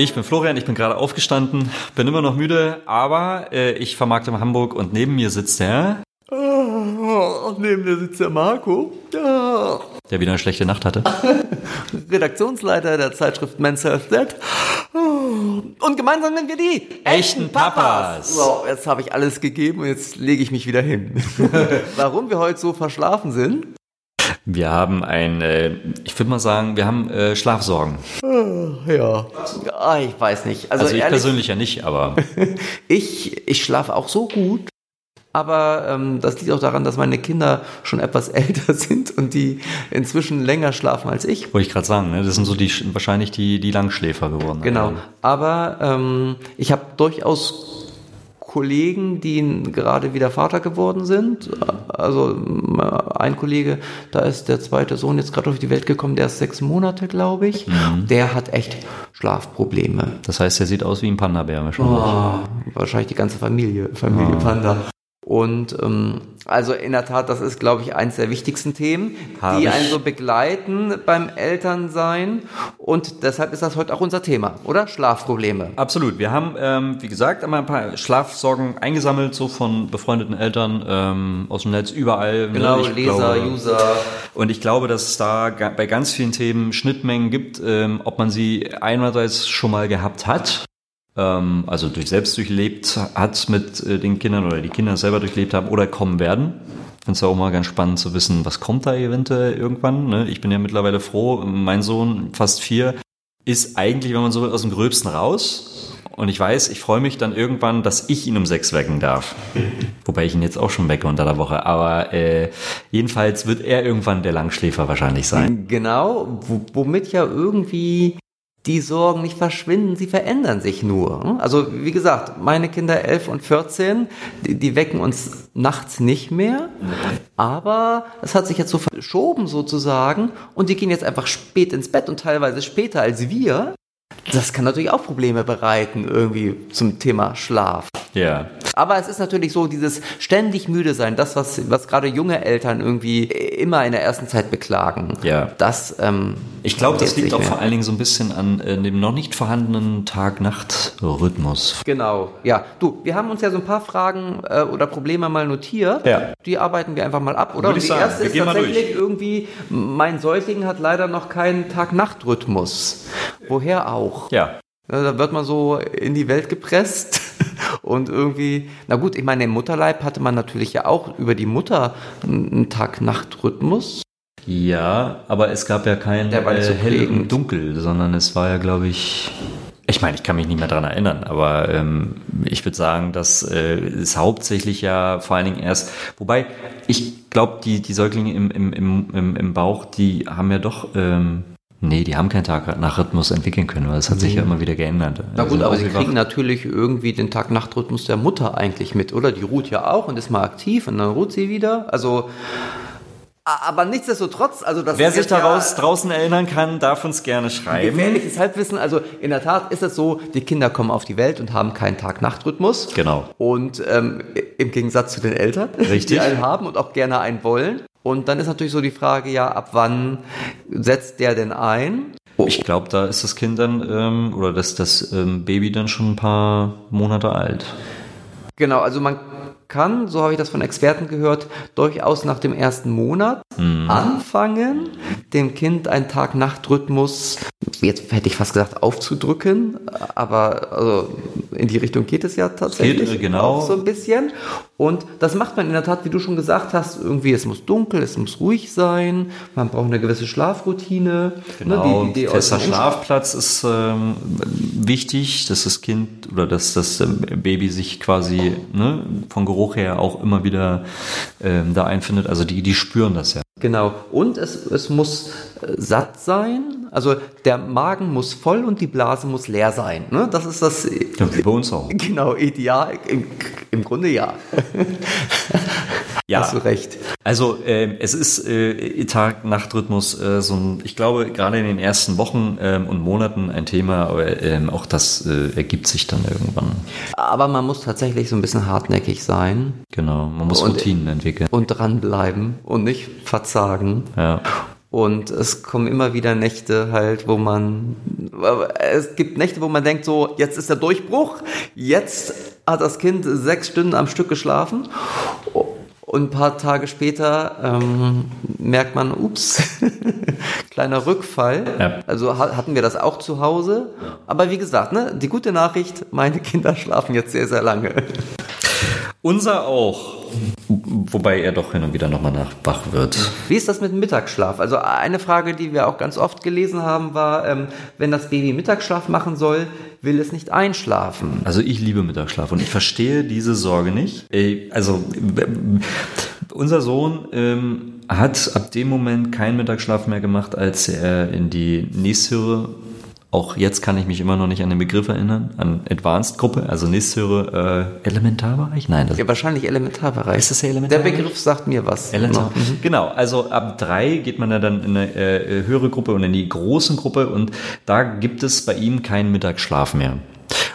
Ich bin Florian, ich bin gerade aufgestanden, bin immer noch müde, aber äh, ich vermarkte in Hamburg und neben mir sitzt der, Oh, neben mir sitzt der Marco. Ja. der wieder eine schlechte Nacht hatte. Redaktionsleiter der Zeitschrift Men's Health Net. Und gemeinsam sind wir die Echten Papas. So, jetzt habe ich alles gegeben und jetzt lege ich mich wieder hin. Warum wir heute so verschlafen sind? Wir haben ein, äh, ich würde mal sagen, wir haben äh, Schlafsorgen. Ja. Ah, ich weiß nicht. Also, Also ich ehrlich, persönlich ja nicht, aber ich, ich schlafe auch so gut. Aber ähm, das liegt auch daran, dass meine Kinder schon etwas älter sind und die inzwischen länger schlafen als ich. wollte ich gerade sagen, ne? das sind so die wahrscheinlich die, die Langschläfer geworden. Genau. Aber ähm, ich habe durchaus Kollegen, die gerade wieder Vater geworden sind. Also äh, ein Kollege, da ist der zweite Sohn jetzt gerade auf die Welt gekommen, der ist sechs Monate, glaube ich. Der hat echt Schlafprobleme. Das heißt, er sieht aus wie ein Panda-Bär wahrscheinlich. Oh, wahrscheinlich die ganze Familie, Familie Panda. Und ähm, also in der Tat, das ist, glaube ich, eines der wichtigsten Themen, Hab die einen so begleiten beim Elternsein. Und deshalb ist das heute auch unser Thema, oder? Schlafprobleme. Absolut. Wir haben, ähm, wie gesagt, einmal ein paar Schlafsorgen eingesammelt, so von befreundeten Eltern ähm, aus dem Netz überall. ne? Genau, Ich Leser, glaube- User. Und ich glaube, dass es da bei ganz vielen Themen Schnittmengen gibt, ähm, ob man sie einerseits schon mal gehabt hat, ähm, also durch selbst durchlebt hat mit äh, den Kindern oder die Kinder selber durchlebt haben oder kommen werden. Ich finde es ja auch mal ganz spannend zu wissen, was kommt da eventuell irgendwann. Ne? Ich bin ja mittlerweile froh, mein Sohn, fast vier, ist eigentlich, wenn man so will, aus dem Gröbsten raus. Und ich weiß, ich freue mich dann irgendwann, dass ich ihn um sechs wecken darf. Wobei ich ihn jetzt auch schon wecke unter der Woche. Aber äh, jedenfalls wird er irgendwann der Langschläfer wahrscheinlich sein. Genau, wo, womit ja irgendwie die Sorgen nicht verschwinden, sie verändern sich nur. Also wie gesagt, meine Kinder 11 und 14, die, die wecken uns nachts nicht mehr, aber es hat sich jetzt so verschoben sozusagen und die gehen jetzt einfach spät ins Bett und teilweise später als wir. Das kann natürlich auch Probleme bereiten irgendwie zum Thema Schlaf. Ja. Aber es ist natürlich so, dieses ständig müde sein, das, was, was gerade junge Eltern irgendwie immer in der ersten Zeit beklagen. Ja. Das, ähm, Ich glaube, das liegt auch mehr. vor allen Dingen so ein bisschen an äh, dem noch nicht vorhandenen Tag-Nacht-Rhythmus. Genau, ja. Du, wir haben uns ja so ein paar Fragen äh, oder Probleme mal notiert. Ja. Die arbeiten wir einfach mal ab, oder? Würde ich die sagen, erste wir ist tatsächlich irgendwie, mein Säugling hat leider noch keinen Tag-Nacht-Rhythmus. Woher auch? Ja. Ja, Da wird man so in die Welt gepresst und irgendwie, na gut, ich meine, im Mutterleib hatte man natürlich ja auch über die Mutter einen Tag-Nacht-Rhythmus. Ja, aber es gab ja kein Der war nicht so äh, hell und dunkel, sondern es war ja, glaube ich. Ich meine, ich kann mich nicht mehr dran erinnern, aber ähm, ich würde sagen, dass äh, es hauptsächlich ja vor allen Dingen erst, wobei ich glaube, die, die Säuglinge im, im, im, im, im Bauch, die haben ja doch, ähm, nee, die haben keinen Tag nach Rhythmus entwickeln können, weil das hat sich ja immer wieder geändert. Na gut, Also aber sie kriegen natürlich irgendwie den Tag-Nacht-Rhythmus der Mutter eigentlich mit, oder? Die ruht ja auch und ist mal aktiv und dann ruht sie wieder. Also, aber nichtsdestotrotz, also das Wer sich jetzt ja daraus draußen erinnern kann, darf uns gerne schreiben. gefährliches Halbwissen. Also in der Tat ist es so, die Kinder kommen auf die Welt und haben keinen Tag-Nacht-Rhythmus. Genau. Und ähm, im Gegensatz zu den Eltern, Richtig. die einen haben und auch gerne einen wollen. Und dann ist natürlich so die Frage, ja, ab wann setzt der denn ein? Ich glaube, da ist das Kind dann ähm, oder das, das ähm, Baby dann schon ein paar Monate alt. Genau, also man kann, so habe ich das von Experten gehört, durchaus nach dem ersten Monat anfangen, dem Kind einen Tag-Nacht-Rhythmus, jetzt hätte ich fast gesagt, aufzudrücken, aber also in die Richtung geht es ja tatsächlich geht, genau. auch so ein bisschen. Und das macht man in der Tat, wie du schon gesagt hast, irgendwie, es muss dunkel, es muss ruhig sein, man braucht eine gewisse Schlafroutine. Genau, ne, die, die fester Schlafplatz ist ähm, wichtig, dass das Kind oder dass das ähm, Baby sich quasi ne, vom Geruch her auch immer wieder ähm, da einfindet. Also die, die spüren das ja. Genau. Und es, es muss äh, satt sein. Also der Magen muss voll und die Blase muss leer sein. Ne? Das ist das äh, Ja, wie bei uns auch. genau Ideal. Im, Im Grunde ja. Ja. Hast du recht. Also ähm, es ist äh, Tag-Nacht-Rhythmus äh, so ein, ich glaube, gerade in den ersten Wochen ähm, und Monaten ein Thema, aber ähm, auch das äh, ergibt sich dann irgendwann. Aber man muss tatsächlich so ein bisschen hartnäckig sein Genau, man muss Und- Routinen entwickeln. und dranbleiben und nicht verzagen. Ja. Und es kommen immer wieder Nächte halt, wo man, es gibt Nächte, wo man denkt so, jetzt ist der Durchbruch, jetzt hat das Kind sechs Stunden am Stück geschlafen. Und ein paar Tage später ähm, merkt man, ups, kleiner Rückfall. Ja. Also hatten wir das auch zu Hause. Aber wie gesagt, ne, die gute Nachricht, meine Kinder schlafen jetzt sehr, sehr lange. Unser auch. Wobei er doch hin und wieder nochmal nach wach wird. Wie ist das mit dem Mittagsschlaf? Also eine Frage, die wir auch ganz oft gelesen haben, war, ähm, wenn das Baby Mittagsschlaf machen soll, will es nicht einschlafen. Also ich liebe Mittagsschlaf und ich verstehe diese Sorge nicht. Also unser Sohn ähm, hat ab dem Moment keinen Mittagsschlaf mehr gemacht, als er in die Nächsthöre auch jetzt kann ich mich immer noch nicht an den Begriff erinnern, an Advanced-Gruppe, also nächsthöhere äh, Elementarbereich? Nein. Das ja, wahrscheinlich Elementarbereich. Ist das der Elementarbereich? Der Begriff sagt mir was. Elementar. Mhm. Genau, also ab drei geht man ja dann in eine äh, höhere Gruppe und in die großen Gruppe und da gibt es bei ihm keinen Mittagsschlaf mehr.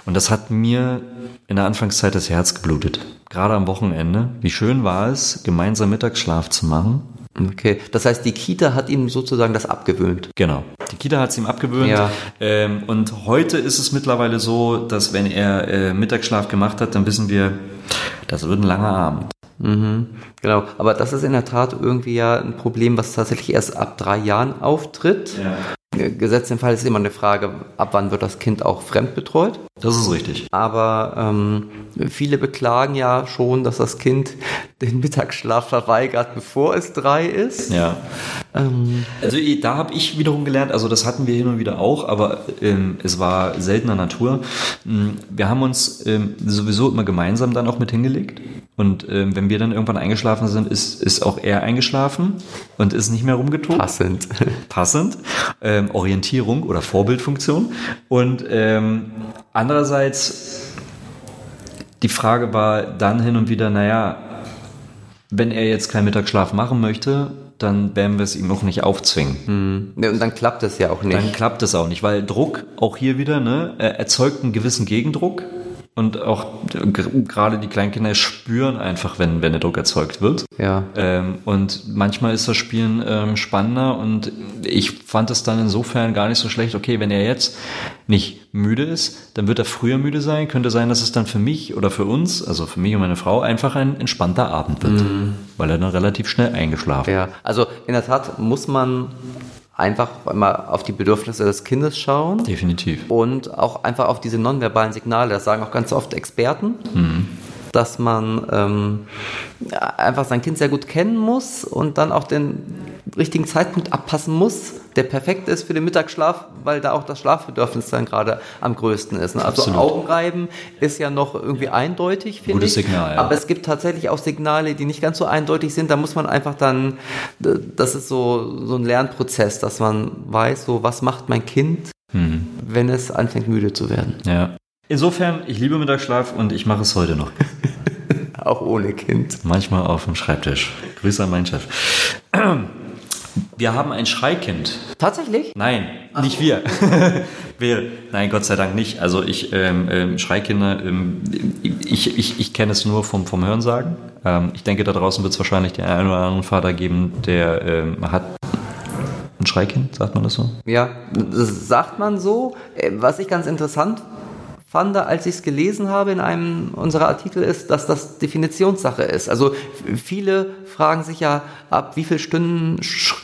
Und das hat mir in der Anfangszeit das Herz geblutet. Gerade am Wochenende. Wie schön war es, gemeinsam Mittagsschlaf zu machen Okay, das heißt, die Kita hat ihm sozusagen das abgewöhnt. Genau, die Kita hat es ihm abgewöhnt. Ja. Ähm, und heute ist es mittlerweile so, dass wenn er äh, Mittagsschlaf gemacht hat, dann wissen wir, das wird ein langer Abend. Mhm, genau, aber das ist in der Tat irgendwie ja ein Problem, was tatsächlich erst ab drei Jahren auftritt. Ja. Gesetzt im Fall ist immer eine Frage, ab wann wird das Kind auch fremdbetreut? Das ist richtig. Aber ähm, viele beklagen ja schon, dass das Kind den Mittagsschlaf verweigert, bevor es drei ist. Ja. Ähm, also da habe ich wiederum gelernt, also das hatten wir hin und wieder auch, aber ähm, es war seltener Natur. Hm, wir haben uns ähm, sowieso immer gemeinsam dann auch mit hingelegt. Und ähm, wenn wir dann irgendwann eingeschlafen sind, ist, ist auch er eingeschlafen und ist nicht mehr rumgetobt. Passend. Passend. Ähm, Orientierung oder Vorbildfunktion. Und ähm, andererseits, die Frage war dann hin und wieder, naja, wenn er jetzt keinen Mittagsschlaf machen möchte, dann werden wir es ihm auch nicht aufzwingen. Hm. Ja, und dann klappt es ja auch nicht. Dann klappt es auch nicht, weil Druck, auch hier wieder, ne, erzeugt einen gewissen Gegendruck. Und auch gerade die Kleinkinder spüren einfach, wenn, wenn der Druck erzeugt wird. Ja. Ähm, und manchmal ist das Spielen ähm, spannender und ich fand es dann insofern gar nicht so schlecht. Okay, wenn er jetzt nicht müde ist, dann wird er früher müde sein. Könnte sein, dass es dann für mich oder für uns, also für mich und meine Frau, einfach ein entspannter Abend wird. Mhm. Weil er dann relativ schnell eingeschlafen Ja, also in der Tat muss man einfach immer auf die Bedürfnisse des Kindes schauen. Definitiv. Und auch einfach auf diese nonverbalen Signale. Das sagen auch ganz oft Experten. Mhm dass man ähm, einfach sein Kind sehr gut kennen muss und dann auch den richtigen Zeitpunkt abpassen muss, der perfekt ist für den Mittagsschlaf, weil da auch das Schlafbedürfnis dann gerade am größten ist. Ne? Also Absolut. Augenreiben ist ja noch irgendwie eindeutig, finde ich. Signal, ja. Aber es gibt tatsächlich auch Signale, die nicht ganz so eindeutig sind. Da muss man einfach dann, das ist so, so ein Lernprozess, dass man weiß, so was macht mein Kind, mhm. wenn es anfängt müde zu werden. Ja. Insofern, ich liebe Mittagsschlaf und ich mache es heute noch. Auch ohne Kind. Manchmal auf dem Schreibtisch. Grüße an meinen Chef. Wir haben ein Schreikind. Tatsächlich? Nein, Ach. nicht wir. wir. Nein, Gott sei Dank nicht. Also ich, ähm, ähm, Schreikinder, ähm, ich, ich, ich kenne es nur vom, vom Hörensagen. Ähm, ich denke, da draußen wird es wahrscheinlich den einen oder anderen Vater geben, der ähm, hat ein Schreikind, sagt man das so? Ja, das sagt man so. Äh, was ich ganz interessant fand, als ich es gelesen habe in einem unserer Artikel, ist, dass das Definitionssache ist. Also viele fragen sich ja, ab wie viel Stunden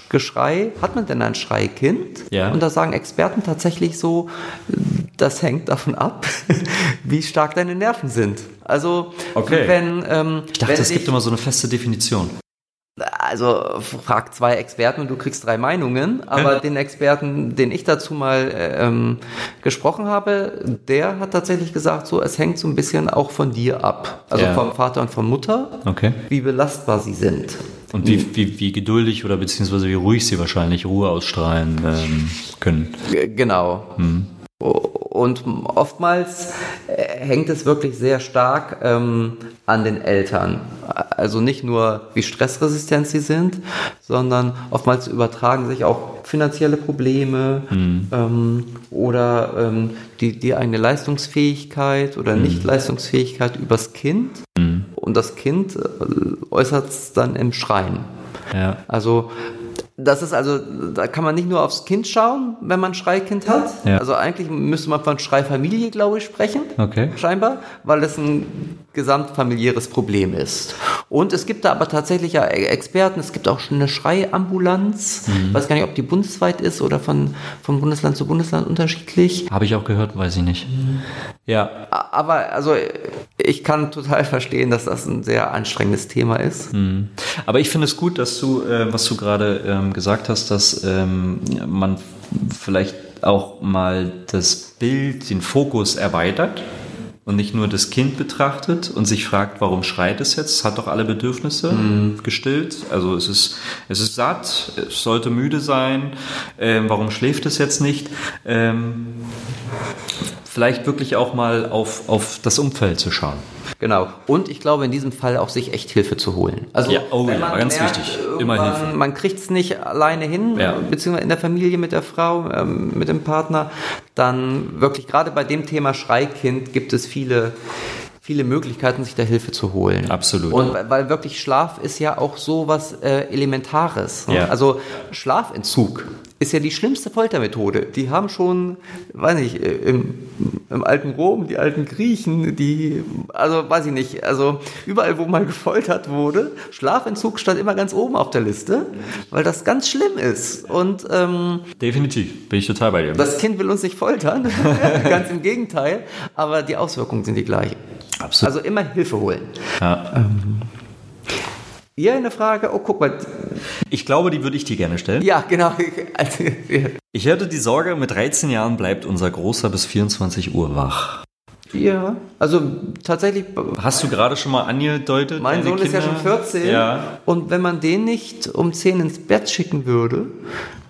Geschrei hat man denn ein Schreikind? Ja. Und da sagen Experten tatsächlich so, das hängt davon ab, wie stark deine Nerven sind. Also okay. wenn ähm, ich dachte, es gibt immer so eine feste Definition also frag zwei Experten und du kriegst drei Meinungen, aber den Experten, den ich dazu mal ähm, gesprochen habe, der hat tatsächlich gesagt, so es hängt so ein bisschen auch von dir ab, also ja. vom Vater und von Mutter, okay. wie belastbar sie sind. Und wie, wie, wie geduldig oder beziehungsweise wie ruhig sie wahrscheinlich Ruhe ausstrahlen ähm, können. Genau. Hm. Und oftmals äh, hängt es wirklich sehr stark ähm, an den Eltern. Also nicht nur, wie stressresistent sie sind, sondern oftmals übertragen sich auch finanzielle Probleme mhm. ähm, oder ähm, die, die eigene Leistungsfähigkeit oder mhm. Nichtleistungsfähigkeit übers Kind. Mhm. Und das Kind äh, äußert es dann im Schreien. Ja. Also Das ist also, da kann man nicht nur aufs Kind schauen, wenn man Schreikind hat. Ja. Also eigentlich müsste man von Schreifamilie, glaube ich, sprechen. Okay. Scheinbar, weil es ein gesamtfamiliäres Problem ist. Und es gibt da aber tatsächlich ja Experten, es gibt auch schon eine Schreiambulanz. Ich weiß gar nicht, ob die bundesweit ist oder von, von Bundesland zu Bundesland unterschiedlich. Habe ich auch gehört, weiß ich nicht. Ja, Aber also ich kann total verstehen, dass das ein sehr anstrengendes Thema ist. Aber ich finde es gut, dass du, äh, was du gerade ähm, gesagt hast, dass ähm, man vielleicht auch mal das Bild, den Fokus erweitert und nicht nur das Kind betrachtet und sich fragt, warum schreit es jetzt? Es hat doch alle Bedürfnisse gestillt. Also es ist, es ist satt, es sollte müde sein. Ähm, warum schläft es jetzt nicht? Ähm, vielleicht wirklich auch mal auf, auf das Umfeld zu schauen. Genau. Und ich glaube in diesem Fall auch sich echt Hilfe zu holen. Also Ja, oh ja, ganz merkt, wichtig. Immer Hilfe. Man kriegt es nicht alleine hin, Ja. beziehungsweise in der Familie mit der Frau, ähm, mit dem Partner, dann wirklich gerade bei dem Thema Schreikind gibt es viele viele Möglichkeiten, sich da Hilfe zu holen. Absolut. Und weil- weil wirklich Schlaf ist ja auch so was äh, Elementares. ne? Ja. Also Schlafentzug ist ja die schlimmste Foltermethode. Die haben schon, weiß nicht, äh, im, im alten Rom, die alten Griechen, die, also weiß ich nicht, also überall, wo mal gefoltert wurde, Schlafentzug stand immer ganz oben auf der Liste, weil das ganz schlimm ist. Und ähm, Definitiv, bin ich total bei dir. das Kind will uns nicht foltern, ganz im Gegenteil, aber die Auswirkungen sind die gleichen. Absolut. Also immer Hilfe holen. ja. Ihr eine Frage? Oh, guck mal. Ich glaube, die würde ich dir gerne stellen. Ja, genau. Also, Ich hatte die Sorge, mit 13 Jahren bleibt unser Großer bis 24 Uhr wach. Ja, also tatsächlich, Hast du gerade schon mal angedeutet? mein Sohn ist ja Kinder? schon 14 Ja. und wenn man den nicht um 10 ins Bett schicken würde,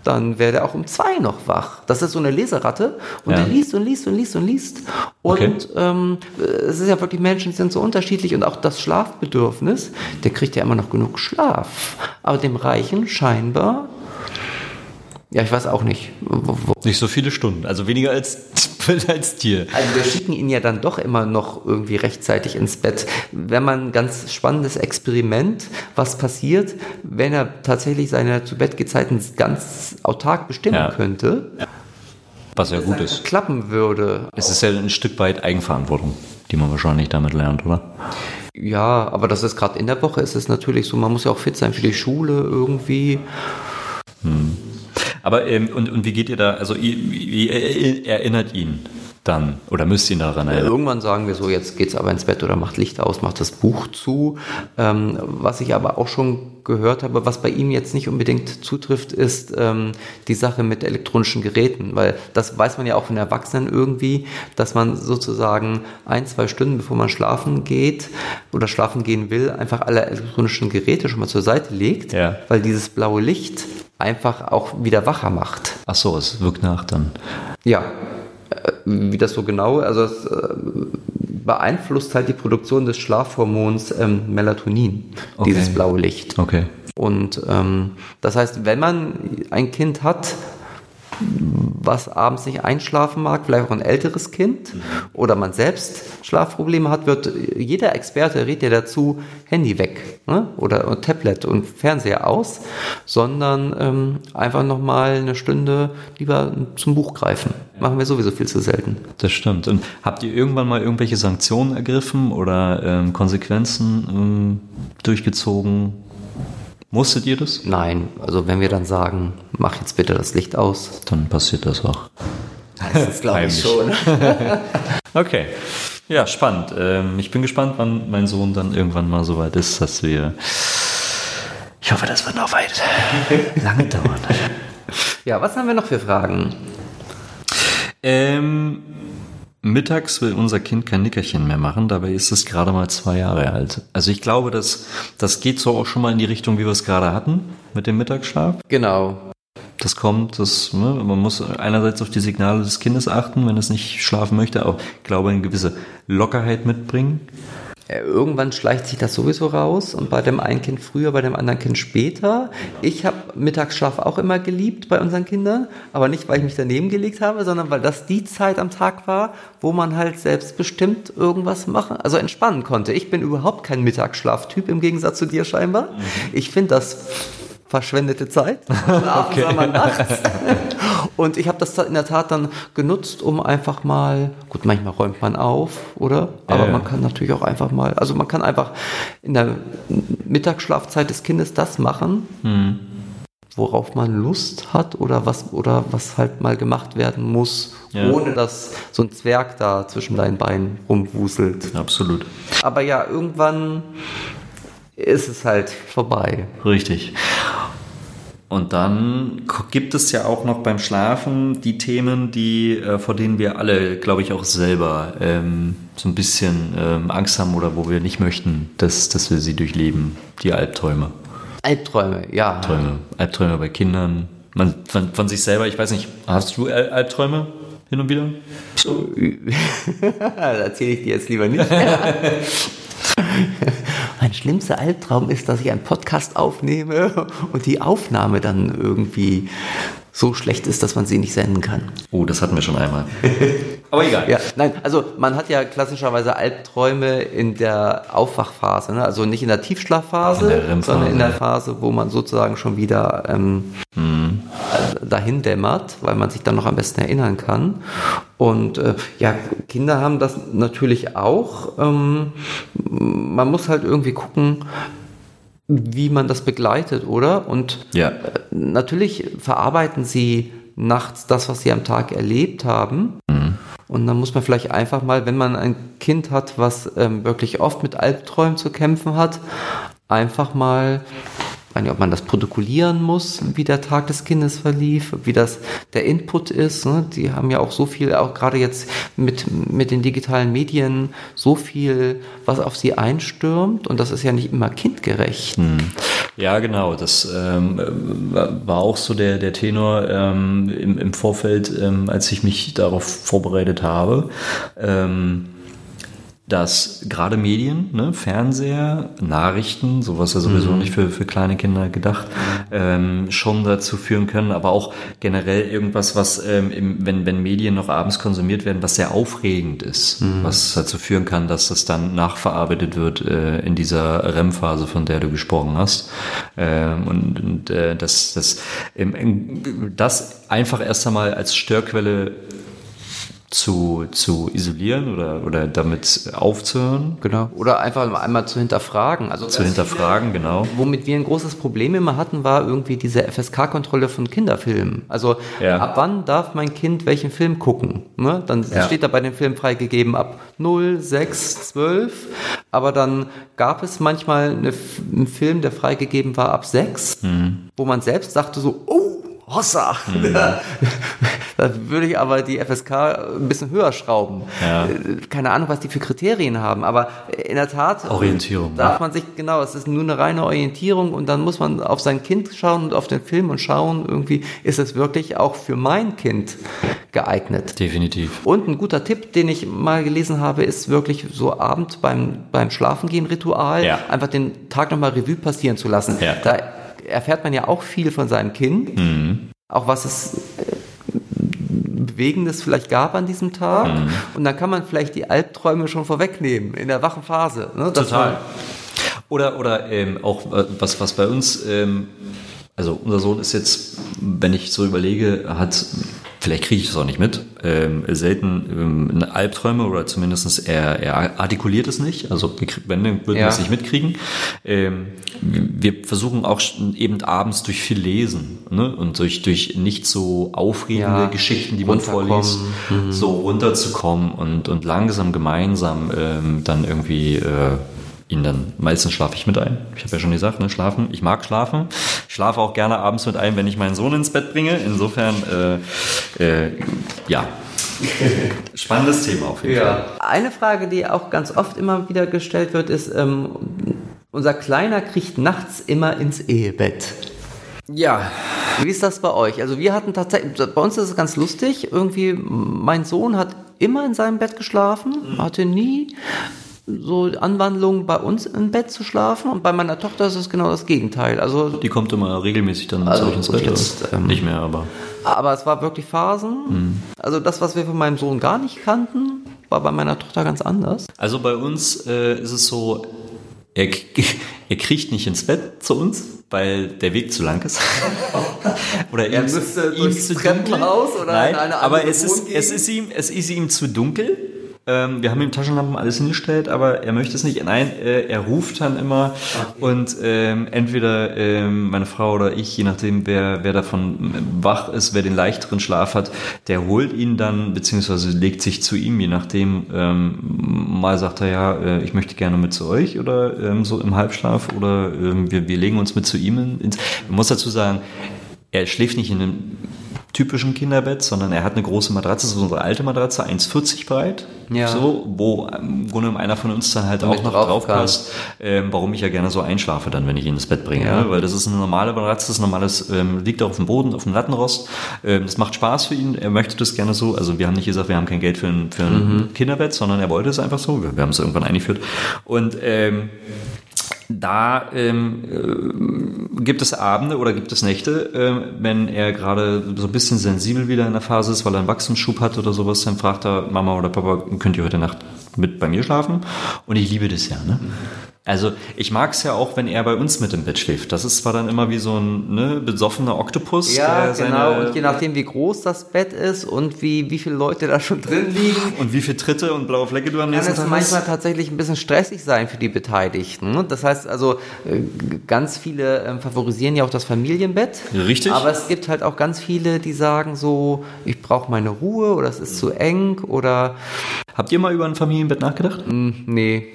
dann wäre der auch um 2 noch wach. Das ist so eine Leseratte und Ja. der liest und liest und liest und liest. Und Okay. ähm, es ist ja wirklich, Menschen sind so unterschiedlich und auch das Schlafbedürfnis, der kriegt ja immer noch genug Schlaf. Aber dem Reichen scheinbar, ja, ich weiß auch nicht, wo, wo, Nicht so viele Stunden, also weniger als, als dir. Also wir schicken ihn ja dann doch immer noch irgendwie rechtzeitig ins Bett. Wenn man ein ganz spannendes Experiment, was passiert, wenn er tatsächlich seine zu Bett Gezeiten ganz autark bestimmen Ja. könnte, Was ja gut ist. klappen würde. Es ist ja ein Stück weit Eigenverantwortung, die man wahrscheinlich damit lernt, oder? Ja, aber das ist gerade in der Woche ist es natürlich so, man muss ja auch fit sein für die Schule irgendwie. Aber ähm, und, und wie geht ihr da, also ihr, ihr, ihr erinnert ihn dann oder müsst ihn daran erinnern? Irgendwann sagen wir so, jetzt geht's aber ins Bett oder macht Licht aus, macht das Buch zu. Ähm, was ich aber auch schon gehört habe, was bei ihm jetzt nicht unbedingt zutrifft, ist ähm, die Sache mit elektronischen Geräten, weil das weiß man ja auch von Erwachsenen irgendwie, dass man sozusagen ein, zwei Stunden bevor man schlafen geht oder schlafen gehen will, einfach alle elektronischen Geräte schon mal zur Seite legt, Ja. weil dieses blaue Licht einfach auch wieder wacher macht. Ach so, es wirkt nach dann. Ja, äh, wie das so genau, also es äh, beeinflusst halt die Produktion des Schlafhormons ähm, Melatonin, Okay. dieses blaue Licht. Okay. Und ähm, das heißt, wenn man ein Kind hat, was abends nicht einschlafen mag, vielleicht auch ein älteres Kind oder man selbst Schlafprobleme hat, wird jeder Experte rät ja dazu, Handy weg ne? oder Tablet und Fernseher aus, sondern ähm, einfach nochmal eine Stunde lieber zum Buch greifen. Machen wir sowieso viel zu selten. Das stimmt. Und habt ihr irgendwann mal irgendwelche Sanktionen ergriffen oder ähm, Konsequenzen ähm, durchgezogen? Musstet ihr das? Nein, also wenn wir dann sagen, mach jetzt bitte das Licht aus, Dann passiert das auch. das glaube ich schon. Okay. Ja, spannend. Ähm, ich bin gespannt, wann mein Sohn dann irgendwann mal so weit ist, dass wir. Ich hoffe, das wird noch weit lange dauern. Ja, was haben wir noch für Fragen? Ähm, mittags will unser Kind kein Nickerchen mehr machen, dabei ist es gerade mal zwei Jahre alt. Also ich glaube, das, das geht so auch schon mal in die Richtung, wie wir es gerade hatten mit dem Mittagsschlaf. Genau. Das kommt, das, ne, man muss einerseits auf die Signale des Kindes achten, wenn es nicht schlafen möchte, auch, ich glaube, eine gewisse Lockerheit mitbringen. Äh, Irgendwann schleicht sich das sowieso raus und bei dem einen Kind früher, bei dem anderen Kind später. Ich habe Mittagsschlaf auch immer geliebt bei unseren Kindern, aber nicht, weil ich mich daneben gelegt habe, sondern weil das die Zeit am Tag war, wo man halt selbstbestimmt irgendwas machen, also entspannen konnte. Ich bin überhaupt kein Mittagsschlaftyp im Gegensatz zu dir scheinbar. Ich finde das verschwendete Zeit. Schlafen Okay. soll man nachts. Und ich habe das in der Tat dann genutzt, um einfach mal, gut, manchmal räumt man auf, oder? Aber ja. man kann natürlich auch einfach mal, also man kann einfach in der Mittagsschlafzeit des Kindes das machen, Hm. worauf man Lust hat oder was oder was halt mal gemacht werden muss, Ja. ohne dass so ein Zwerg da zwischen deinen Beinen rumwuselt. Absolut. Aber ja, irgendwann ist es halt vorbei. Richtig. Und dann gibt es ja auch noch beim Schlafen die Themen, die, äh, vor denen wir alle, glaube ich, auch selber ähm, so ein bisschen ähm, Angst haben oder wo wir nicht möchten, dass, dass wir sie durchleben. Die Albträume. Albträume, ja. Träume. Albträume bei Kindern. Man, von, von sich selber, ich weiß nicht, hast du Al- Albträume hin und wieder? das erzähle ich dir jetzt lieber nicht. mein schlimmster Albtraum ist, dass ich einen Podcast aufnehme und die Aufnahme dann irgendwie so schlecht ist, dass man sie nicht senden kann. Oh, das hatten wir schon einmal. Aber egal. Ja, nein, also man hat ja klassischerweise Albträume in der Aufwachphase, ne? also nicht in der Tiefschlafphase, In der sondern in der. Phase, wo man sozusagen schon wieder ähm, äh, dahin dämmert, weil man sich dann noch am besten erinnern kann. Und äh, ja, Kinder haben das natürlich auch. Ähm, man muss halt irgendwie gucken, wie man das begleitet, oder? Und Ja. natürlich verarbeiten sie nachts das, was sie am Tag erlebt haben. Und dann muss man vielleicht einfach mal, wenn man ein Kind hat, was ähm, wirklich oft mit Albträumen zu kämpfen hat, einfach mal, weiß nicht, ob man das protokollieren muss, wie der Tag des Kindes verlief, wie das der Input ist. Ne? Die haben ja auch so viel, auch gerade jetzt mit, mit den digitalen Medien, so viel, was auf sie einstürmt. Und das ist ja nicht immer kindgerecht. Ja, genau. Das ähm, war war auch so der, der Tenor ähm, im, im Vorfeld, ähm, als ich mich darauf vorbereitet habe. Ähm, dass gerade Medien, ne, Fernseher, Nachrichten, sowas ja sowieso nicht für, für kleine Kinder gedacht, ähm, schon dazu führen können, aber auch generell irgendwas, was, ähm, im, wenn, wenn Medien noch abends konsumiert werden, was sehr aufregend ist, was dazu führen kann, dass das dann nachverarbeitet wird äh, in dieser REM-Phase, von der du gesprochen hast. Ähm, und und äh, das, das, ähm, das einfach erst einmal als Störquelle zu, zu isolieren oder, oder damit aufzuhören, Genau. Oder einfach mal einmal zu hinterfragen. Also zu hinterfragen, genau. Womit wir ein großes Problem immer hatten, war irgendwie diese FSK-Kontrolle von Kinderfilmen. Also Ja. ab wann darf mein Kind welchen Film gucken? Ne? Dann Ja. steht da bei dem Film freigegeben ab 0, 6, 12. Aber dann gab es manchmal eine, einen Film, der freigegeben war ab 6, Mhm. wo man selbst sagte so, oh, Hossa! da würde ich aber die FSK ein bisschen höher schrauben. Ja. Äh, Keine Ahnung, was die für Kriterien haben, aber in der Tat Orientierung, darf ja. man sich, genau, es ist nur eine reine Orientierung und dann muss man auf sein Kind schauen und auf den Film und schauen, irgendwie ist es wirklich auch für mein Kind geeignet. Definitiv. Und ein guter Tipp, den ich mal gelesen habe, ist wirklich so abends beim, beim Schlafengehen-Ritual Ja. einfach den Tag nochmal Revue passieren zu lassen. Ja. Da erfährt man ja auch viel von seinem Kind, Mhm. auch was es äh, Bewegendes vielleicht gab an diesem Tag. Mhm. Und dann kann man vielleicht die Albträume schon vorwegnehmen in der wachen Phase. Ne? Total. Oder, oder ähm, auch äh, was, was bei uns, ähm, also unser Sohn ist jetzt, wenn ich so überlege, hat, vielleicht kriege ich das auch nicht mit, ähm, selten ähm, Albträume oder zumindest er, er artikuliert es nicht, also wir wenn, dann würden wir Ja. es nicht mitkriegen. Ähm, wir versuchen auch eben abends durch viel Lesen ne? und durch, durch nicht so aufregende Ja, Geschichten, die man vorliest, so runterzukommen und, und langsam gemeinsam ähm, dann irgendwie äh, ihn dann, meistens schlafe ich mit ein. Ich habe ja schon gesagt, ne, schlafen, ich mag schlafen. Ich schlafe auch gerne abends mit ein, wenn ich meinen Sohn ins Bett bringe. Insofern, äh, äh, ja. Spannendes Thema auf jeden Fall. Eine Frage, die auch ganz oft immer wieder gestellt wird, ist, ähm, unser Kleiner kriegt nachts immer ins Ehebett. Ja. Wie ist das bei euch? Also wir hatten tatsächlich, bei uns ist es ganz lustig, irgendwie, mein Sohn hat immer in seinem Bett geschlafen, hatte nie so Anwandlungen bei uns im Bett zu schlafen und bei meiner Tochter ist es genau das Gegenteil. Also, Die kommt immer regelmäßig dann Also, ins Bett. jetzt, ähm, nicht mehr, aber. aber es war wirklich Phasen. Also das, was wir von meinem Sohn gar nicht kannten, war bei meiner Tochter ganz anders. Also bei uns äh, ist es so, er, er kriegt nicht ins Bett zu uns, weil der Weg zu lang ist. oder er ihm, müsste ihm zu Treppenhaus oder Nein, aber es ist, es ist ihm es ist ihm zu dunkel ähm, wir haben ihm Taschenlampen alles hingestellt, aber er möchte es nicht. Nein, äh, er ruft dann immer okay. und ähm, entweder ähm, meine Frau oder ich, je nachdem wer, wer davon wach ist, wer den leichteren Schlaf hat, der holt ihn dann, beziehungsweise legt sich zu ihm, je nachdem. Ähm, mal sagt er ja, äh, ich möchte gerne mit zu euch oder ähm, so im Halbschlaf oder ähm, wir, wir legen uns mit zu ihm ins. Man muss dazu sagen, er schläft nicht in einem typischen Kinderbett, sondern er hat eine große Matratze, das ist unsere alte Matratze, 1,40 breit, ja. so, wo im Grunde einer von uns dann halt auch noch drauf passt, ähm, warum ich ja gerne so einschlafe dann, wenn ich ihn ins Bett bringe, ja. ne? weil das ist eine normale Matratze, das ist normales, ähm, liegt auch auf dem Boden, auf dem Lattenrost, ähm, das macht Spaß für ihn, er möchte das gerne so, also wir haben nicht gesagt, wir haben kein Geld für ein, für ein mhm. Kinderbett, sondern er wollte es einfach so, wir, wir haben es irgendwann eingeführt und ähm, da ähm, äh, gibt es Abende oder gibt es Nächte, äh, wenn er gerade so ein bisschen sensibel wieder in der Phase ist, weil er einen Wachstumsschub hat oder sowas, dann fragt er Mama oder Papa, könnt ihr heute Nacht mit bei mir schlafen? Und ich liebe das ja. Ne? Also ich mag es ja auch, wenn er bei uns mit im Bett schläft. Das ist zwar dann immer wie so ein ne, besoffener Oktopus. Ja, genau. Und je nachdem, wie groß das Bett ist und wie, wie viele Leute da schon drin liegen. Und wie viele Tritte und blaue Flecke du am nächsten Tag hast. Kann es manchmal tatsächlich ein bisschen stressig sein für die Beteiligten. Ne? Das heißt also, äh, ganz viele ähm, favorisieren ja auch das Familienbett. Richtig. Aber es gibt halt auch ganz viele, die sagen so, ich brauche meine Ruhe oder es ist zu eng oder... Habt ihr mal über ein Familienbett nachgedacht? Mm, nee.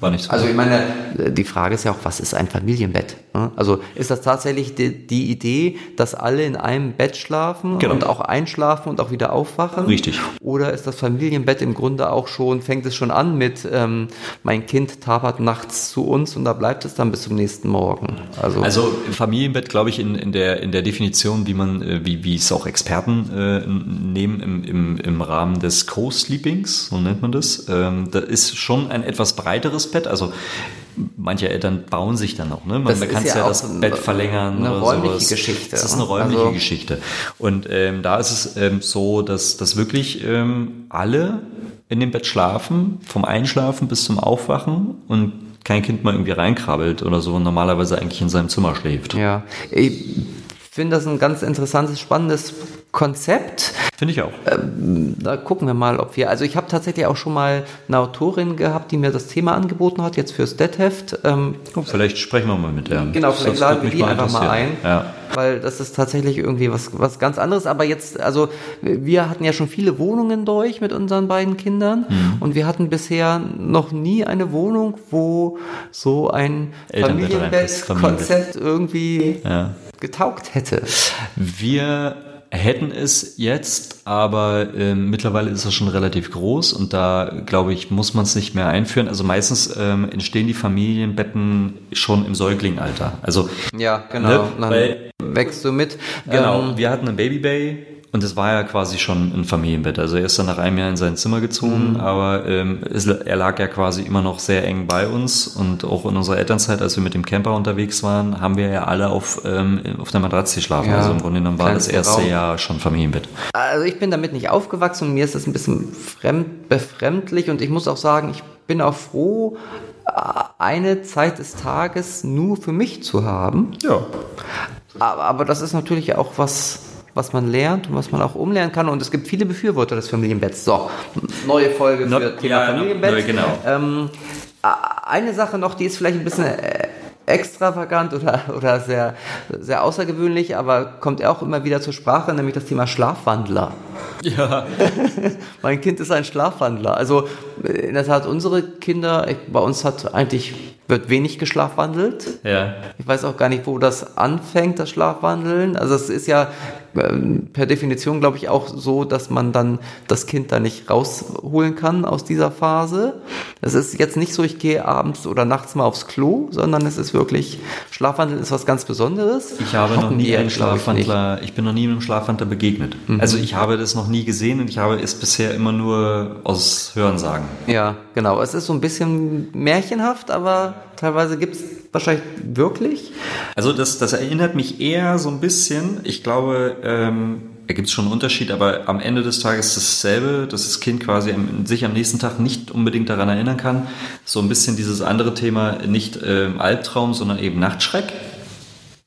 War nicht so also ich meine, die Frage ist ja auch, was ist ein Familienbett? Also ist das tatsächlich die, die Idee, dass alle in einem Bett schlafen genau. und auch einschlafen und auch wieder aufwachen? Richtig. Oder ist das Familienbett im Grunde auch schon, fängt es schon an mit, ähm, mein Kind tapert nachts zu uns und da bleibt es dann bis zum nächsten Morgen? Also, also Familienbett, glaube ich, in, in, der, in der Definition, wie man, äh, wie, wie es auch Experten äh, nehmen im, im, im Rahmen des Co-Sleepings, so nennt man das, ähm, da ist schon ein etwas breiteres Bett. Also manche Eltern bauen sich dann noch. Ne? Man, man kann ja, ja das Bett verlängern. Eine oder räumliche sowas. Geschichte. Das ist eine räumliche also, Geschichte. Und ähm, da ist es ähm, so, dass, dass wirklich ähm, alle in dem Bett schlafen, vom Einschlafen bis zum Aufwachen und kein Kind mal irgendwie reinkrabbelt oder so und normalerweise eigentlich in seinem Zimmer schläft. Ja, ich finde das ein ganz interessantes, spannendes Konzept. Finde ich auch. Ähm, da gucken wir mal, ob wir. Also ich habe tatsächlich auch schon mal eine Autorin gehabt, die mir das Thema angeboten hat, jetzt fürs Deadheft. Ähm, oh, vielleicht sprechen wir mal mit der. Genau, vielleicht laden wir die einfach mal ein. Ja. Weil das ist tatsächlich irgendwie was, was ganz anderes. Aber jetzt, also wir hatten ja schon viele Wohnungen durch mit unseren beiden Kindern mhm. und wir hatten bisher noch nie eine Wohnung, wo so ein Familienbett-Konzept irgendwie ja. getaugt hätte. Wir hätten es jetzt, aber äh, mittlerweile ist es schon relativ groß und da, glaube ich, muss man es nicht mehr einführen. Also meistens ähm, entstehen die Familienbetten schon im Säuglingalter. Also ja, genau. Ne, Dann weil, wächst du mit. Genau. Ähm, wir hatten ein Babybay und es war ja quasi schon ein Familienbett. Also er ist dann nach einem Jahr in sein Zimmer gezogen, mhm. aber ähm, es, er lag ja quasi immer noch sehr eng bei uns. Und auch in unserer Elternzeit, als wir mit dem Camper unterwegs waren, haben wir ja alle auf, ähm, auf der Matratze geschlafen. Ja, also im Grunde genommen war das erste Raum. Jahr schon Familienbett. Also ich bin damit nicht aufgewachsen und mir ist das ein bisschen fremd, befremdlich. Und ich muss auch sagen, ich bin auch froh, eine Zeit des Tages nur für mich zu haben. Ja. Aber, aber das ist natürlich auch was was man lernt und was man auch umlernen kann. Und es gibt viele Befürworter des Familienbetts. So, neue Folge für no, Thema ja, Familienbett. No, genau. Ähm, eine Sache noch, die ist vielleicht ein bisschen äh, extravagant oder, oder sehr, sehr außergewöhnlich, aber kommt auch immer wieder zur Sprache, nämlich das Thema Schlafwandler. Ja. mein Kind ist ein Schlafwandler. Also in der Tat, unsere Kinder, bei uns hat eigentlich wird wenig geschlafwandelt. Ja. Ich weiß auch gar nicht, wo das anfängt, das Schlafwandeln. Also es ist ja per Definition, glaube ich, auch so, dass man dann das Kind da nicht rausholen kann aus dieser Phase. Es ist jetzt nicht so, ich gehe abends oder nachts mal aufs Klo, sondern es ist wirklich, Schlafwandeln ist was ganz Besonderes. Ich habe noch nie einen Schlafwandler, ich, ich, bin noch nie einem Schlafwandler begegnet. Mhm. Also ich habe das noch nie gesehen und ich habe es bisher immer nur aus Hörensagen. Ja, genau. Es ist so ein bisschen märchenhaft, aber teilweise gibt es wahrscheinlich wirklich. Also das, das erinnert mich eher so ein bisschen, ich glaube, ähm, da gibt es schon einen Unterschied, aber am Ende des Tages dasselbe, dass das Kind quasi sich am nächsten Tag nicht unbedingt daran erinnern kann. So ein bisschen dieses andere Thema, nicht ähm, Albtraum, sondern eben Nachtschreck.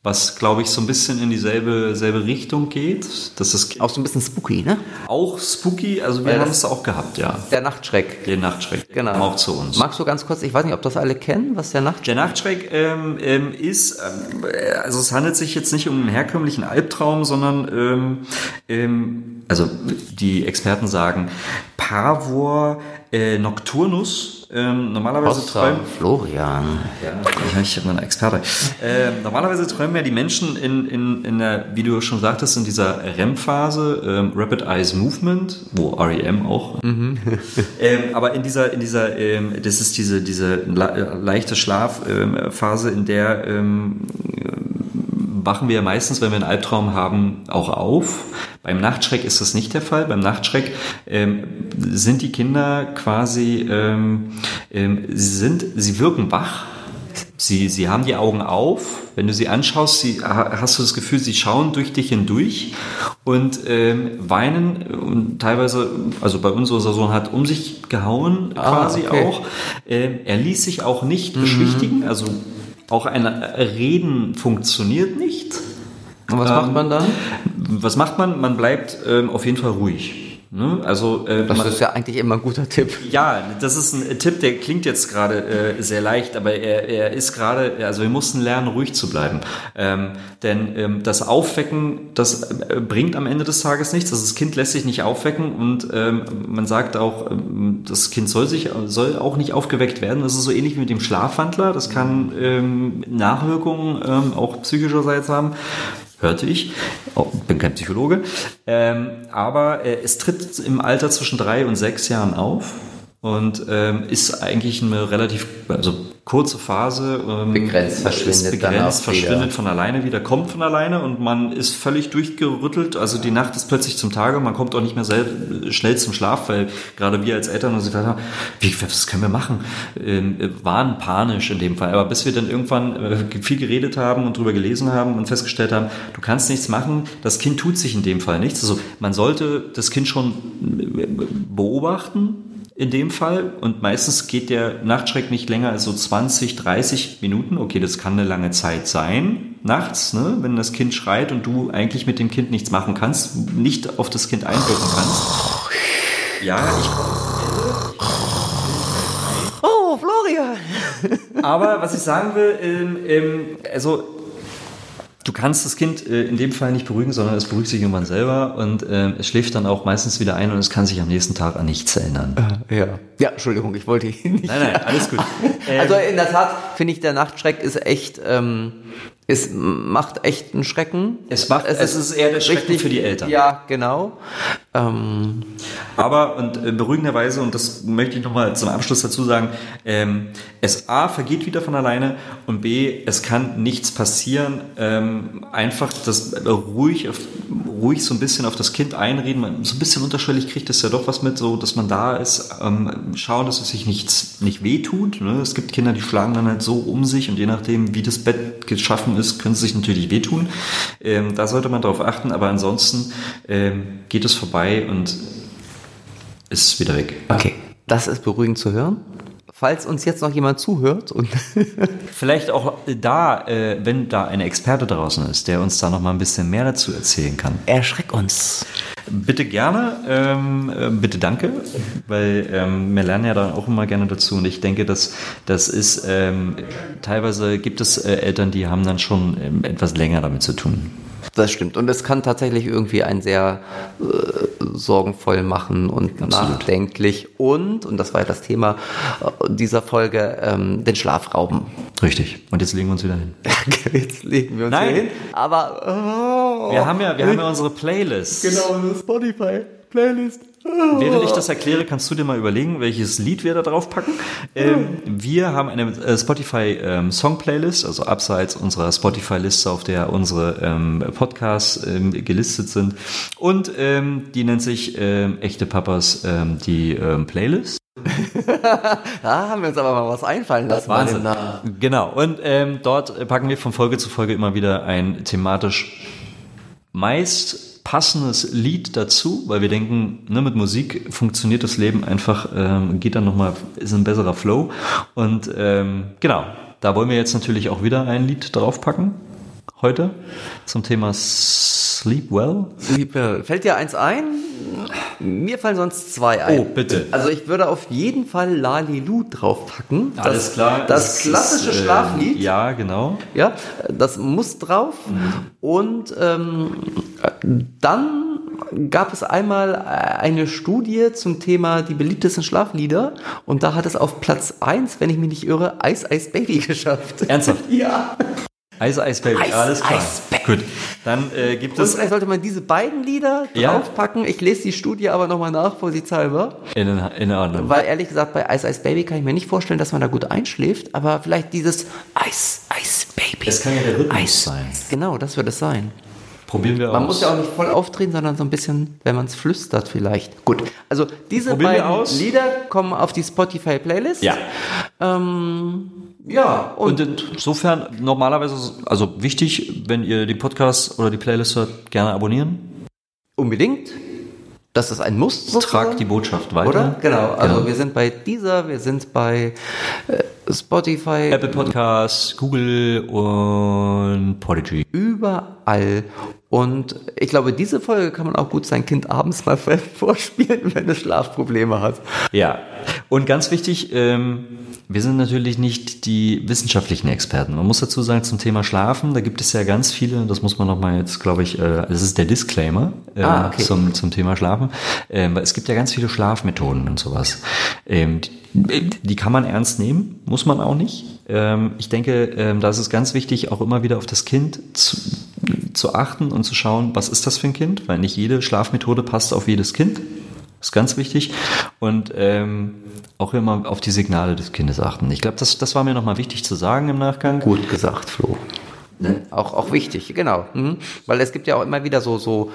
Was glaube ich so ein bisschen in dieselbe selbe Richtung geht. Das ist Auch so ein bisschen spooky, ne? auch spooky, also wir Ja, haben es auch gehabt, ja. Der Nachtschreck. Den Nachtschreck. Der Genau. auch zu uns. Magst du ganz kurz, ich weiß nicht, ob das alle kennen, was der Nachtschreck Der Nachtschreck ähm, ähm, ist, äh, also es handelt sich jetzt nicht um einen herkömmlichen Albtraum, sondern ähm, ähm, also die Experten sagen Pavor äh, Nocturnus. Ähm, normalerweise träumen Florian. ja, ich bin ein Experte. Ähm, normalerweise träumen ja die Menschen in, in, in der, wie du schon sagtest, in dieser REM-Phase, ähm, Rapid Eyes Movement, wo REM auch. ähm, aber in dieser, in dieser, ähm, das ist diese, diese le leichte Schlafphase, ähm, in der wachen wir ja meistens, wenn wir einen Albtraum haben, auch auf. Beim Nachtschreck ist das nicht der Fall. Beim Nachtschreck ähm, sind die Kinder quasi, ähm, ähm, sie sind, sie wirken wach. Sie, sie haben die Augen auf. Wenn du sie anschaust, sie, ha- hast du das Gefühl, sie schauen durch dich hindurch und ähm, weinen. Und teilweise, also bei uns, unser Sohn hat um sich gehauen quasi okay. auch. Ähm, er ließ sich auch nicht beschwichtigen. Also auch ein Reden funktioniert nicht. Und was macht man dann? Was macht man? Man bleibt ähm, auf jeden Fall ruhig. Ne? Also äh, Das man, ist ja eigentlich immer ein guter Tipp. ja, das ist ein Tipp, der klingt jetzt gerade äh, sehr leicht, aber er, er ist gerade, also wir mussten lernen, ruhig zu bleiben. Ähm, denn ähm, das Aufwecken, das äh, bringt am Ende des Tages nichts. Also das Kind lässt sich nicht aufwecken und ähm, man sagt auch, ähm, das Kind soll sich soll auch nicht aufgeweckt werden. Das ist so ähnlich wie mit dem Schlafwandler. Das kann ähm, Nachwirkungen ähm, auch psychischerseits haben hörte ich. Oh, bin kein Psychologe. Ähm, aber äh, es tritt im Alter zwischen drei und sechs Jahren auf und ähm, ist eigentlich eine relativ also kurze Phase. Ähm, Begrenzt, verschwindet begrenzt, wieder. verschwindet von alleine wieder, kommt von alleine und man ist völlig durchgerüttelt. Also die Nacht ist plötzlich zum Tage, man kommt auch nicht mehr schnell zum Schlaf, weil gerade wir als Eltern uns gedacht haben, wie, was können wir machen? Ähm, waren panisch in dem Fall. Aber bis wir dann irgendwann äh, viel geredet haben und drüber gelesen haben und festgestellt haben, du kannst nichts machen, das Kind tut sich in dem Fall nichts. Also man sollte das Kind schon äh, beobachten, in dem Fall. Und meistens geht der Nachtschreck nicht länger als so 20, 30 Minuten. Okay, das kann eine lange Zeit sein, nachts, ne? wenn das Kind schreit und du eigentlich mit dem Kind nichts machen kannst, nicht auf das Kind einwirken kannst. Ja, ich Oh, Florian! Aber was ich sagen will, ähm, ähm, also du kannst das Kind äh, in dem Fall nicht beruhigen, sondern es beruhigt sich irgendwann selber und ähm, es schläft dann auch meistens wieder ein und es kann sich am nächsten Tag an nichts erinnern. Ja. Ja, Entschuldigung, ich wollte ihn nicht. Nein, nein, alles gut. Ähm, Also in der Tat finde ich, der Nachtschreck ist echt, ähm, es macht echt einen Schrecken. Es macht- es ist eher der Schrecken für die Eltern. Ja, genau. Ähm, Aber und äh, beruhigenderweise, und das möchte ich nochmal zum Abschluss dazu sagen, ähm, es A vergeht wieder von alleine und B, es kann nichts passieren. Ähm, einfach das äh, ruhig, auf, ruhig so ein bisschen auf das Kind einreden. Man, so ein bisschen unterschwellig kriegt es ja doch was mit, so dass man da ist. Ähm, schauen, dass es sich nichts nicht wehtut. Ne? Es gibt Kinder, die schlagen dann halt so um sich und je nachdem, wie das Bett geschaffen ist, können sie sich natürlich wehtun. Ähm, da sollte man darauf achten, aber ansonsten ähm, geht es vorbei und ist wieder weg. okay, das ist beruhigend zu hören. Falls uns jetzt noch jemand zuhört und Vielleicht auch da, äh, wenn da ein Experte draußen ist, der uns da noch mal ein bisschen mehr dazu erzählen kann. erschreck uns. Bitte gerne, ähm, äh, bitte danke, weil ähm, wir lernen ja dann auch immer gerne dazu und ich denke, dass das ist, ähm, teilweise gibt es äh, Eltern, die haben dann schon ähm, etwas länger damit zu tun. Das stimmt. Und es kann tatsächlich irgendwie einen sehr äh, sorgenvoll machen und nachdenklich und, und das war ja das Thema äh, dieser Folge, ähm, den Schlaf rauben. Richtig. Und jetzt legen wir uns wieder hin. Jetzt legen wir uns Nein. hier hin. Aber oh, Wir haben ja, wir haben ja unsere Playlist. genau eine Spotify-Playlist. Während ich das erkläre, kannst du dir mal überlegen, welches Lied wir da drauf packen. Ähm, wir haben eine äh, Spotify ähm, Song Playlist, also abseits unserer Spotify Liste, auf der unsere ähm, Podcasts ähm, gelistet sind. Und ähm, die nennt sich ähm, Echte Papas die Playlist. Da haben wir uns aber mal was einfallen lassen. Namen. Genau. Und dort packen wir von Folge zu Folge immer wieder ein thematisch meist passendes Lied dazu, weil wir denken, ne, mit Musik funktioniert das Leben einfach, ähm, geht dann nochmal, ist ein besserer Flow. Und ähm, genau, da wollen wir jetzt natürlich auch wieder ein Lied draufpacken. Heute zum Thema Sleep Well. Sleep Well. Fällt dir eins ein? Mir fallen sonst zwei ein. Oh, bitte. Also ich würde auf jeden Fall Lalilu draufpacken. Das, Alles klar. Das, klassische ist, äh, Schlaflied. Ja, genau. Ja, das muss drauf. Und ähm, dann gab es einmal eine Studie zum Thema die beliebtesten Schlaflieder und da hat es auf Platz 1, wenn ich mich nicht irre, Ice Ice Baby geschafft. Ernsthaft? Ja. Eis, Eis, Baby. Eis, Alles klar. Eis. Gut. Dann äh, gibt Und es vielleicht sollte man diese beiden Lieder Ja. draufpacken. Ich lese die Studie aber nochmal nach, vorsichtshalber. in, in Ordnung. Weil ehrlich gesagt, bei Ice Ice Baby kann ich mir nicht vorstellen, dass man da gut einschläft, aber vielleicht dieses Ice Ice Baby. Es kann ja der Rhythmus Ice. sein. Genau, das wird es sein. Probieren wir Man aus. muss ja auch nicht voll aufdrehen, sondern so ein bisschen, wenn man es flüstert vielleicht. Gut, also diese Probieren beiden aus. Lieder kommen auf die Spotify-Playlist. Ja. Ähm, ja, und, Und insofern normalerweise, also wichtig, wenn ihr den Podcast oder die Playlist hört, gerne abonnieren. unbedingt. Das ist ein Muss. sozusagen. Tragt die Botschaft weiter. Oder? Genau. Also Genau. wir sind bei dieser, wir sind bei äh, Spotify, Apple Podcasts, Google und Podigy. überall. Und ich glaube, diese Folge kann man auch gut sein Kind abends mal vorspielen, wenn es Schlafprobleme hat. Ja. Und ganz wichtig, ähm, wir sind natürlich nicht die wissenschaftlichen Experten. Man muss dazu sagen, zum Thema Schlafen, da gibt es ja ganz viele, das muss man nochmal jetzt, glaube ich, äh, das ist der Disclaimer äh, Ah, okay. zum, zum Thema Schlafen. Ähm, weil es gibt ja ganz viele Schlafmethoden und sowas. Ähm, die, die kann man ernst nehmen, muss man auch nicht. Ähm, ich denke, ähm, da ist es ganz wichtig, auch immer wieder auf das Kind zu, zu achten und zu schauen, was ist das für ein Kind, weil nicht jede Schlafmethode passt auf jedes Kind. Das ist ganz wichtig. Und ähm, auch immer auf die Signale des Kindes achten. Ich glaube, das, das war mir nochmal wichtig zu sagen im Nachgang. Gut gesagt, Flo. Auch, auch wichtig, genau. Mhm. Weil es gibt ja auch immer wieder so, so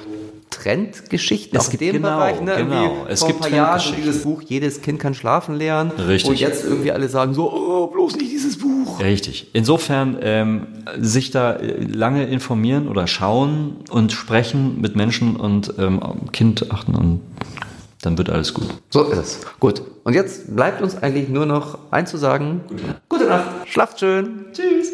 Trendgeschichten Es gibt- dem genau, Bereich. Ne? genau. Irgendwie Es vor gibt ein paar Jahren so dieses Buch Jedes Kind kann schlafen lernen. Richtig. Wo jetzt irgendwie alle sagen so, oh, bloß nicht dieses Buch. Richtig. Insofern ähm, sich da äh, lange informieren oder schauen und sprechen mit Menschen und ähm, Kind achten und dann wird alles gut. So ist es. Gut. Und jetzt bleibt uns eigentlich nur noch einzusagen. Gute Nacht. Schlaft schön. Tschüss.